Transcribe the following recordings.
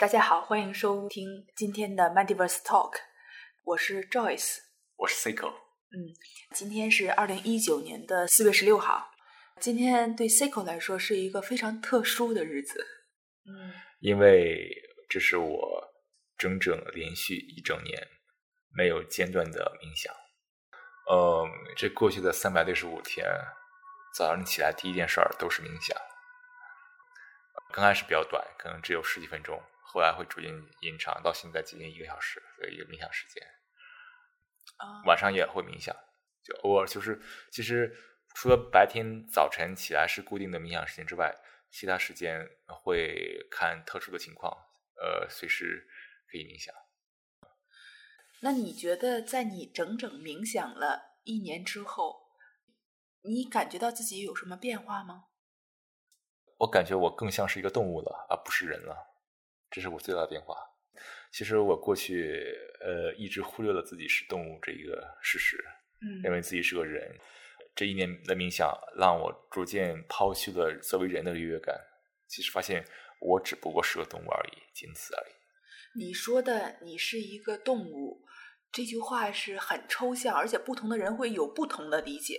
大家好，欢迎收听今天的 Mandiverse Talk，我是 Joyce，我是 Seiko。嗯，今天是二零一九年的四月十六号，今天对 Seiko 来说是一个非常特殊的日子。嗯，因为这是我整整连续一整年没有间断的冥想。嗯，这过去的三百六十五天，早上起来第一件事儿都是冥想。刚开始比较短，可能只有十几分钟。后来会逐渐延长，到现在接近一个小时的一个冥想时间。晚上也会冥想，就偶尔就是，其实除了白天早晨起来是固定的冥想时间之外，其他时间会看特殊的情况，呃，随时可以冥想。那你觉得，在你整整冥想了一年之后，你感觉到自己有什么变化吗？我感觉我更像是一个动物了，而不是人了。这是我最大的变化。其实我过去呃一直忽略了自己是动物这一个事实，嗯，认为自己是个人。这一年的冥想让我逐渐抛弃了作为人的优越感。其实发现我只不过是个动物而已，仅此而已。你说的“你是一个动物”这句话是很抽象，而且不同的人会有不同的理解。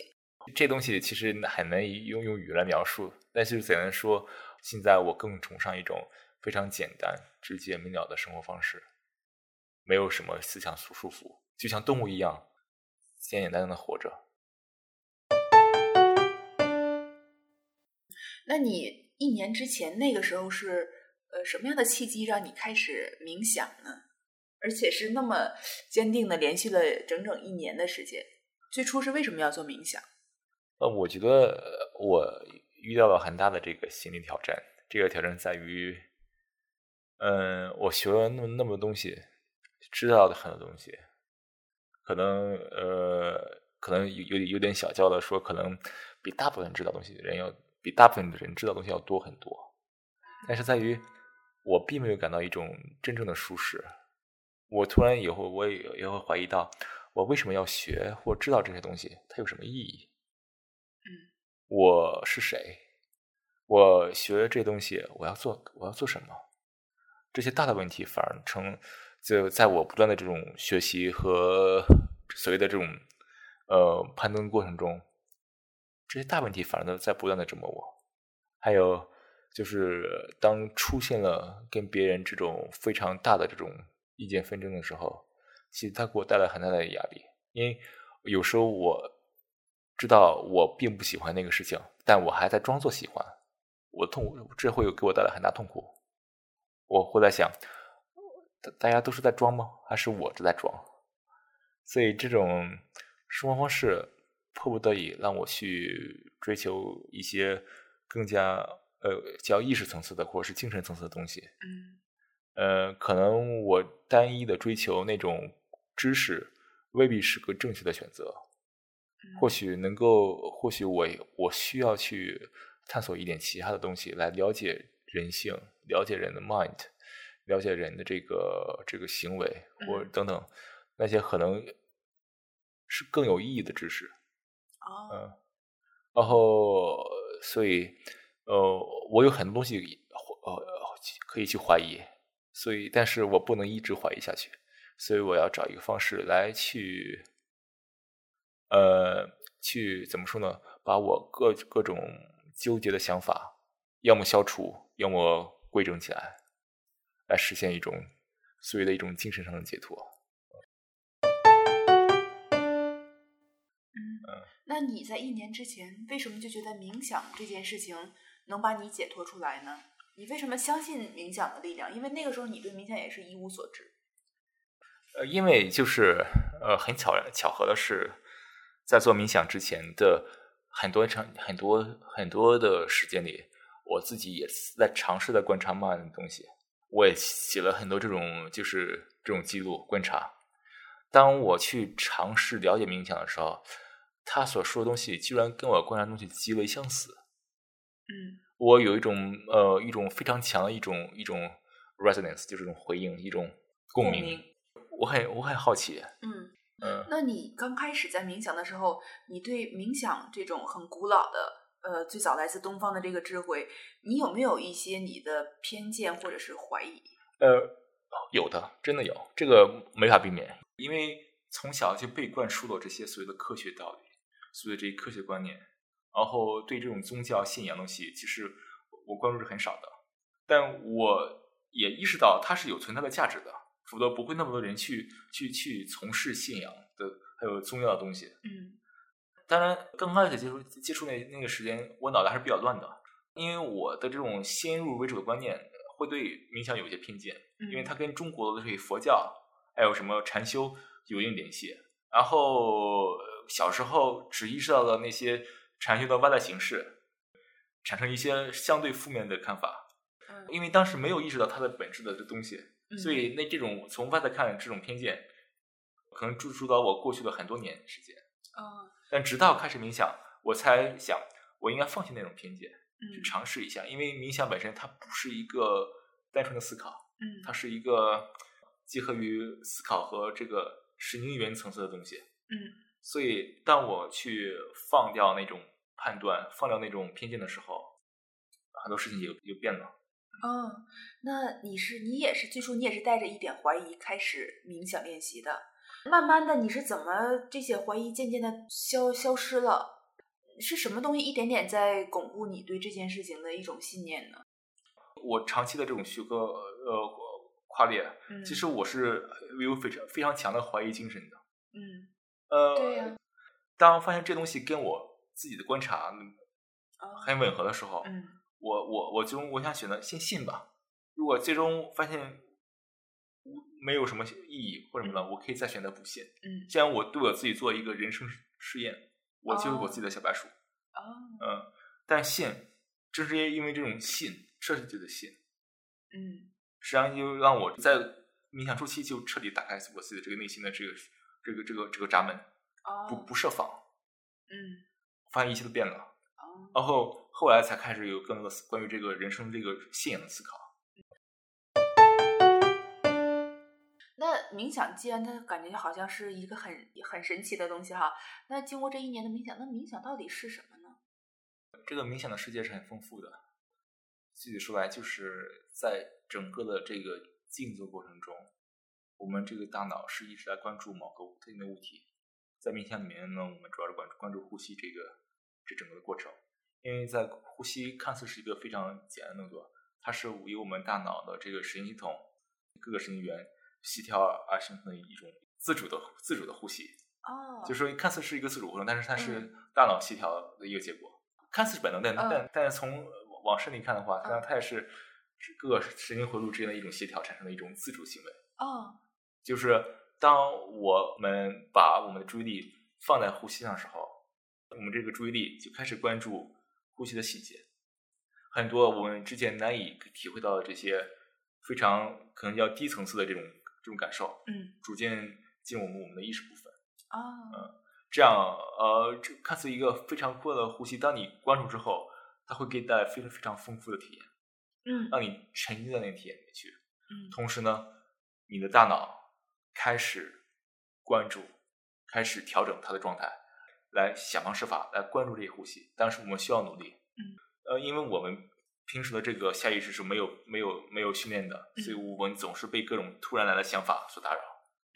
这东西其实很难用用语来描述，但是怎能说？现在我更崇尚一种。非常简单、直接明了的生活方式，没有什么思想束束缚，就像动物一样，简简单单的活着。那你一年之前那个时候是呃什么样的契机让你开始冥想呢？而且是那么坚定的连续了整整一年的时间。最初是为什么要做冥想？呃，我觉得我遇到了很大的这个心理挑战。这个挑战在于。嗯，我学了那么那么多东西，知道的很多东西，可能呃，可能有有有点小骄傲说，可能比大部分知道东西的人要比大部分的人知道东西要多很多。但是在于，我并没有感到一种真正的舒适。我突然以后，我也也会怀疑到，我为什么要学或知道这些东西？它有什么意义？我是谁？我学这东西，我要做我要做什么？这些大的问题反而成，就在我不断的这种学习和所谓的这种呃攀登过程中，这些大问题反而都在不断的折磨我。还有就是当出现了跟别人这种非常大的这种意见纷争的时候，其实它给我带来很大的压力。因为有时候我知道我并不喜欢那个事情，但我还在装作喜欢，我痛，这会有给我带来很大痛苦。我会在想，大大家都是在装吗？还是我正在装？所以这种生活方式迫不得已让我去追求一些更加呃叫意识层次的或者是精神层次的东西。嗯，呃，可能我单一的追求那种知识未必是个正确的选择。或许能够，或许我我需要去探索一点其他的东西来了解。人性，了解人的 mind，了解人的这个这个行为，或等等那些可能是更有意义的知识。哦，嗯，然后所以呃，我有很多东西呃可以去怀疑，所以但是我不能一直怀疑下去，所以我要找一个方式来去呃去怎么说呢？把我各各种纠结的想法要么消除。要么规整起来，来实现一种所谓的一种精神上的解脱。嗯，那你在一年之前为什么就觉得冥想这件事情能把你解脱出来呢？你为什么相信冥想的力量？因为那个时候你对冥想也是一无所知。呃，因为就是呃，很巧巧合的是，在做冥想之前的很多长、很多很多的时间里。我自己也在尝试的观察慢的东西，我也写了很多这种就是这种记录观察。当我去尝试了解冥想的时候，他所说的东西居然跟我观察东西极为相似。嗯，我有一种呃一种非常强的一种一种 resonance，就是一种回应，一种共鸣。我很我很好奇。嗯嗯，那你刚开始在冥想的时候，你对冥想这种很古老的。呃，最早来自东方的这个智慧，你有没有一些你的偏见或者是怀疑？呃，有的，真的有，这个没法避免，因为从小就被灌输了这些所谓的科学道理，所谓的这些科学观念，然后对这种宗教信仰东西，其实我关注是很少的，但我也意识到它是有存在的价值的，否则不会那么多人去去去从事信仰的还有宗教的东西。嗯当然，刚开始接触接触那那个时间，我脑袋还是比较乱的，因为我的这种先入为主的观念会对冥想有一些偏见，嗯，因为它跟中国的这些佛教还有什么禅修有一定联系。然后呃小时候只意识到了那些禅修的外在形式，产生一些相对负面的看法，嗯因为当时没有意识到它的本质的这东西，嗯所以那这种从外在看这种偏见，可能注主导我过去的很多年时间。哦但直到开始冥想，我才想我应该放弃那种偏见，去嗯尝试一下。因为冥想本身它不是一个单纯的思考，嗯它是一个结合于思考和这个神经元层次的东西。嗯所以，当我去放掉那种判断、放掉那种偏见的时候，很多事情也就变了。哦，那你是你也是最初你也是带着一点怀疑开始冥想练习的，慢慢的你是怎么这些怀疑渐渐的消消失了？是什么东西一点点在巩固你对这件事情的一种信念呢？我长期的这种学科呃跨列，嗯其实我是有非常非常强的怀疑精神的。嗯呃，对呀当发现这东西跟我自己的观察很吻合的时候，嗯我我我最终我想选择先信吧。如果最终发现没有什么意义或者什么的，我可以再选择不信。嗯既然我对我自己做一个人生试验，我就是我自己的小白鼠。哦嗯，但信正是因为这种信，这是自己的信，嗯实际上就让我在冥想初期就彻底打开我自己的这个内心的这个这个这个这个闸门，不哦不设防，嗯发现一切都变了。哦然后后来才开始有更多的思关于这个人生这个信仰的思考。那冥想既然它感觉好像是一个很很神奇的东西哈，那经过这一年的冥想，那冥想到底是什么呢？这个冥想的世界是很丰富的，具体说来，就是在整个的这个静坐过程中，我们这个大脑是一直在关注某个特定的物体。在冥想里面呢，我们主要是关注关注呼吸这个这整个的过程，因为在呼吸看似是一个非常简单的动作，它是由我们大脑的这个神经系统各个神经元协调而形成的一种自主的自主的呼吸。哦，就是说看似是一个自主活动，但是它是嗯大脑协调的一个结果，看似是本能，但嗯但但是从往深里看的话，它嗯它也是是各个神经回路之间的一种协调产生的一种自主行为。哦，就是当我们把我们的注意力放在呼吸上的时候，我们这个注意力就开始关注呼吸的细节，很多我们之前难以体会到的这些非常可能叫低层次的这种这种感受，嗯逐渐进入我们我们的意识部分。哦，这样，呃，这看似一个非常快乐的呼吸，当你关注之后，它会给你带来非常非常丰富的体验，嗯让你沉浸在那个体验里面去。嗯同时呢，你的大脑开始关注，开始调整它的状态，来想方设法来关注这些呼吸。但是我们需要努力，嗯，呃，因为我们平时的这个下意识是没有没有没有训练的，嗯所以我们总是被各种突然来的想法所打扰，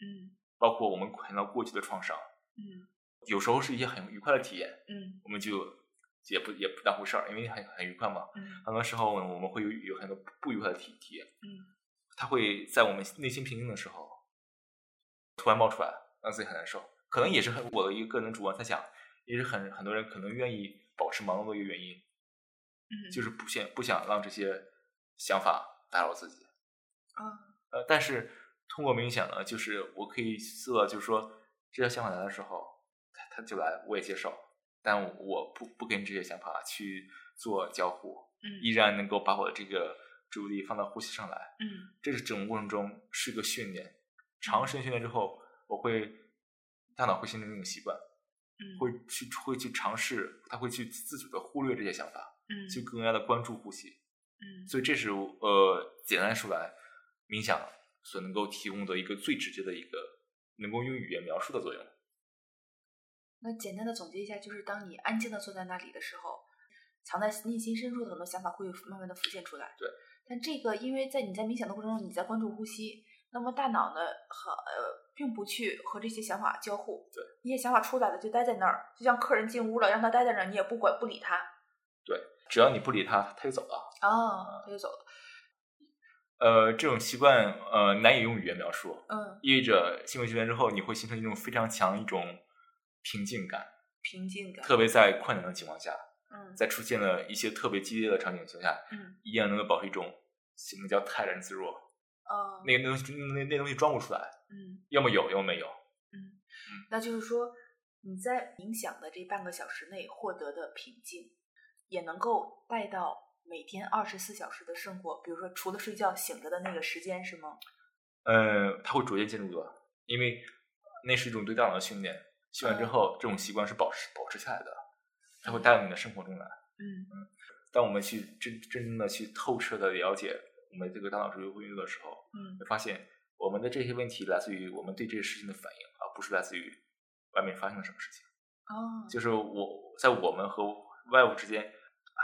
嗯包括我们看到过去的创伤。嗯有时候是一些很愉快的体验，嗯我们就也不也不当回事儿，因为很很愉快嘛。嗯很多时候我们会有有很多不愉快的体体验，嗯它会在我们内心平静的时候突然冒出来，让自己很难受。可能也是很我的一个个人主观猜想，也是很很多人可能愿意保持忙碌的一个原因，嗯，就是不想不想让这些想法打扰自己。啊。呃，但是通过冥想呢，就是我可以做到，就是说这些想法来的时候，他他就来，我也接受，但我我不不跟这些想法去做交互，嗯。依然能够把我的这个注意力放到呼吸上来。嗯。这是整个过程中是个训练，长时间训练之后，我会大脑会形成一种习惯，嗯会去会去尝试，他会去自主的忽略这些想法，嗯就更加的关注呼吸。嗯所以这是呃，简单说来，冥想所能够提供的一个最直接的一个能够用语言描述的作用。那简单的总结一下，就是当你安静的坐在那里的时候，藏在内心深处的很多想法会慢慢的浮现出来。对，但这个因为在你在冥想的过程中，你在关注呼吸，那么大脑呢和呃并不去和这些想法交互，对，一些想法出来了就待在那儿，就像客人进屋了，让他待在那儿，你也不管不理他，对，只要你不理他，他就走了。哦，他就走了，呃，这种习惯呃难以用语言描述，嗯，意味着行为训练之后，你会形成一种非常强一种平静感，平静感，特别在困难的情况下，嗯。在出现了一些特别激烈的场景情况下，嗯。依然能够保持一种什么叫泰然自若。哦，那个东西那那东西装不出来，嗯要么有，要么没有。嗯，那就是说你在冥想的这半个小时内获得的平静，也能够带到每天二十四小时的生活，比如说除了睡觉醒着的那个时间，是吗？嗯，它会逐渐进入的，因为那是一种对大脑的训练。训练之后，这种习惯是保持保持下来的，它会带到你的生活中来。嗯当我们去真真正的去透彻的了解我们这个大脑是如何运作的时候，嗯会发现我们的这些问题来自于我们对这些事情的反应，而不是来自于外面发生了什么事情。哦，就是我在我们和外物之间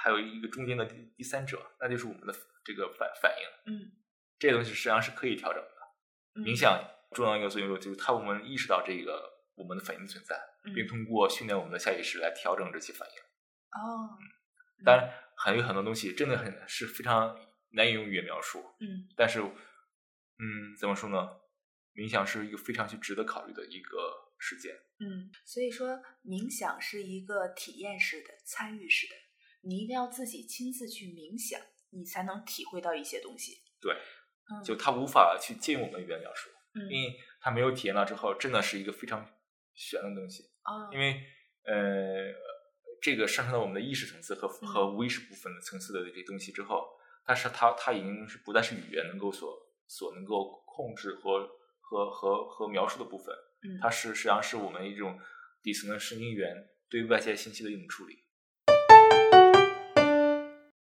还有一个中间的第第三者，那就是我们的这个反反应。嗯这些东西实际上是可以调整的。嗯冥想重要一个作用就是它我们意识到这个我们的反应的存在，嗯并通过训练我们的下意识来调整这些反应。哦，当然，还有很多东西真的很是非常难以用语言描述。嗯但是，嗯，怎么说呢？冥想是一个非常去值得考虑的一个事件。嗯，所以说冥想是一个体验式的、参与式的，你一定要自己亲自去冥想，你才能体会到一些东西。对，嗯，就他无法去借用我们的语言描述，嗯因为他没有体验到之后，真的是一个非常玄的东西。啊，因为呃，这个上升到我们的意识层次和嗯和无意识部分的层次的这些东西之后，但是它它已经是不再是语言能够所所能够控制和和和和描述的部分，嗯它是实际上是我们一种底层的神经元对外界信息的一种处理。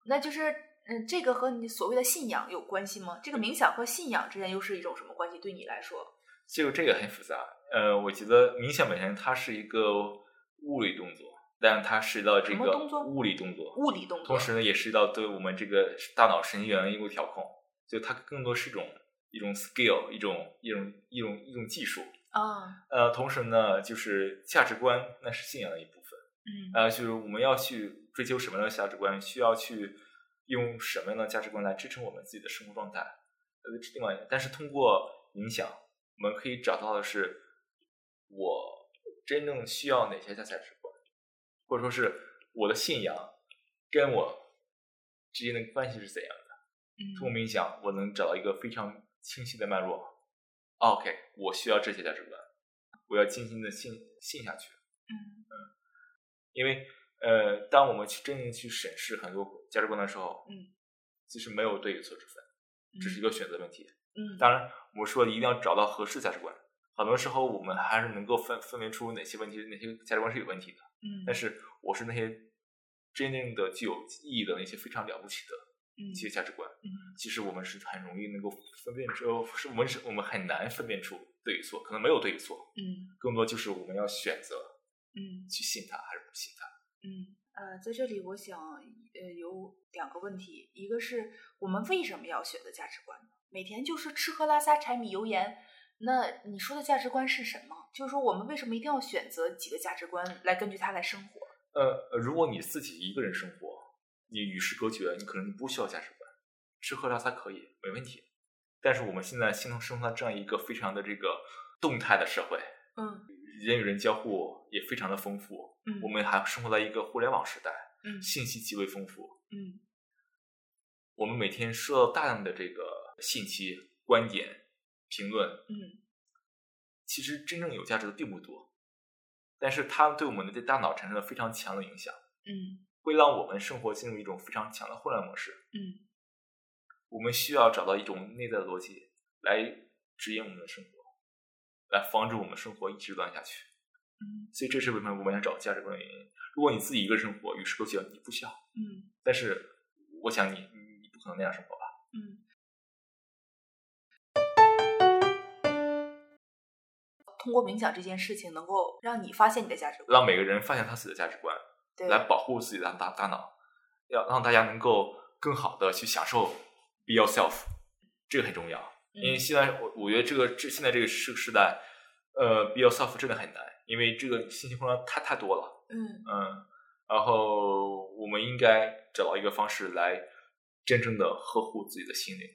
那就是嗯，这个和你所谓的信仰有关系吗？这个冥想和信仰之间又是一种什么关系？对你来说？这个这个很复杂，呃，我觉得冥想本身它是一个物理动作，但它涉及到这个物理动作，物理动作，同时呢，也涉及到对我们这个大脑神经元的一个调控，就它更多是一种一种 skill，一种一种一种一种技术。啊，呃，同时呢，就是价值观，那是信仰的一部分。嗯呃，就是我们要去追求什么样的价值观，需要去用什么样的价值观来支撑我们自己的生活状态。呃，另外，但是通过冥想，我们可以找到的是我真正需要哪些价价值观，或者说是我的信仰跟我之间的关系是怎样的。通过嗯冥想，我能找到一个非常清晰的脉络。OK，我需要这些价值观，我要静心的信信下去。嗯因为呃，当我们去真正去审视很多价值观的时候，嗯，其实没有对与错之分，只是一个选择问题。嗯，当然，我说一定要找到合适价值观。很多时候，我们还是能够分分辨出哪些问题，哪些价值观是有问题的。嗯，但是，我是那些真正的具有意义的那些非常了不起的嗯一些价值观。嗯其实我们是很容易能够分辨出，是我们是我们很难分辨出对与错，可能没有对与错，嗯更多就是我们要选择嗯去信他还是不信他。嗯呃，在这里我想呃有两个问题，一个是我们为什么要选择价值观呢？每天就是吃喝拉撒柴米油盐，那你说的价值观是什么？就是说我们为什么一定要选择几个价值观来根据它来生活？呃，呃如果你自己一个人生活，你与世隔绝，你可能不需要价值观，吃喝拉撒可以没问题。但是我们现在生生活在这样一个非常的这个动态的社会，嗯人与人交互也非常的丰富，嗯我们还生活在一个互联网时代，嗯信息极为丰富，嗯我们每天收到大量的这个信息、观点、评论，嗯其实真正有价值的并不多，但是它对我们的这大脑产生了非常强的影响，嗯会让我们生活进入一种非常强的混乱模式。嗯我们需要找到一种内在的逻辑来指引我们的生活，来防止我们生活一直乱下去。嗯所以这是为什么我们要找价值观的原因。如果你自己一个人生活，与世隔绝，你不需要。嗯但是我想你，你你不可能那样生活吧？嗯。通过冥想这件事情，能够让你发现你的价值观，让每个人发现他自己的价值观，对，来保护自己的大大脑，要让大家能够更好的去享受 be yourself，这个很重要。因为现在我我觉得这个这现在这个时时代，呃，be yourself 真的很难，因为这个信息混乱太太多了。嗯嗯，然后我们应该找到一个方式来真正的呵护自己的心灵。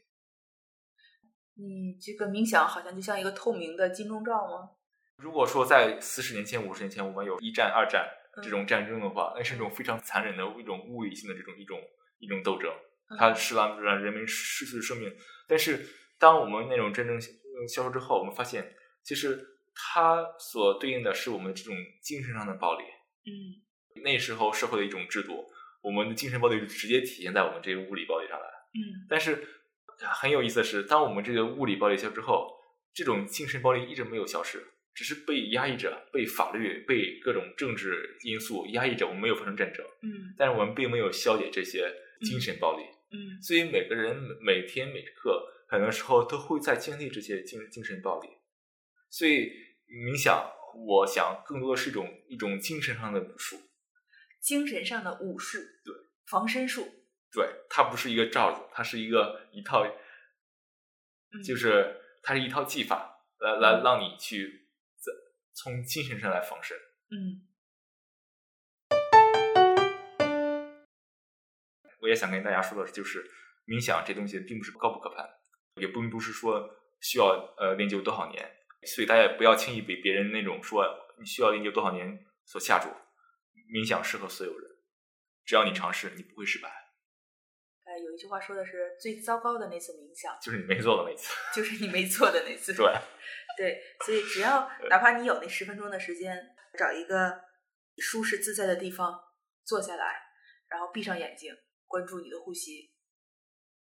你这个冥想好像就像一个透明的金钟罩吗？如果说在四十年前、五十年前，我们有一战、二战嗯这种战争的话，那是一种非常残忍的一种物理性的这种一种一种斗争，嗯它是让让人民失去了生命。但是，当我们那种战争呃消失之后，我们发现，其实它所对应的是我们这种精神上的暴力。嗯那时候社会的一种制度，我们的精神暴力就直接体现在我们这个物理暴力上来。嗯但是很有意思的是，当我们这个物理暴力消失之后，这种精神暴力一直没有消失，只是被压抑着，被法律、被各种政治因素压抑着。我们没有发生战争，嗯但是我们并没有消解这些精神暴力。嗯所以每个人每天每刻，很多时候都会在经历这些精精神暴力。所以冥想，我想更多的是一种一种精神上的武术。精神上的武术，对，防身术，对，它不是一个罩子，它是一个一套，嗯就是它是一套技法，来来让你去在从精神上来防身。嗯我也想跟大家说的就是，冥想这东西并不是高不可攀，也并不是说需要呃练就多少年，所以大家也不要轻易被别人那种说你需要练就多少年所吓住。冥想适合所有人，只要你尝试，你不会失败。呃，有一句话说的是最糟糕的那次冥想，就是你没做的那次，就是你没做的那次。对，对，所以只要 哪怕你有那十分钟的时间，找一个舒适自在的地方坐下来，然后闭上眼睛，关注你的呼吸，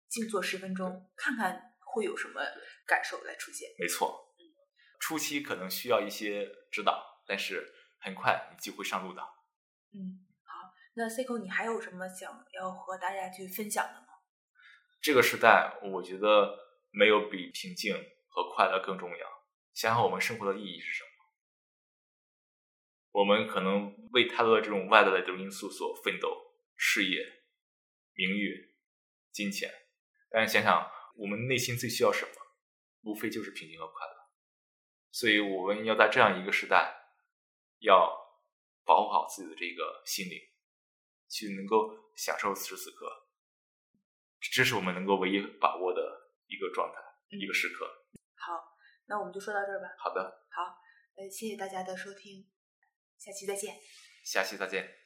静坐十分钟，看看会有什么感受来出现。没错。初期可能需要一些指导，但是很快你就会上路的。嗯，那 Seiko，你还有什么想要和大家去分享的吗？这个时代，我觉得没有比平静和快乐更重要。想想我们生活的意义是什么？我们可能为太多的这种外在的这种因素所奋斗，事业、名誉、金钱。但是想想我们内心最需要什么，无非就是平静和快乐。所以我们要在这样一个时代，要保护好自己的这个心灵，去能够享受此时此刻。这是我们能够唯一把握的一个状态，一个时刻。好，那我们就说到这儿吧。好的，好呃，谢谢大家的收听，下期再见。下期再见。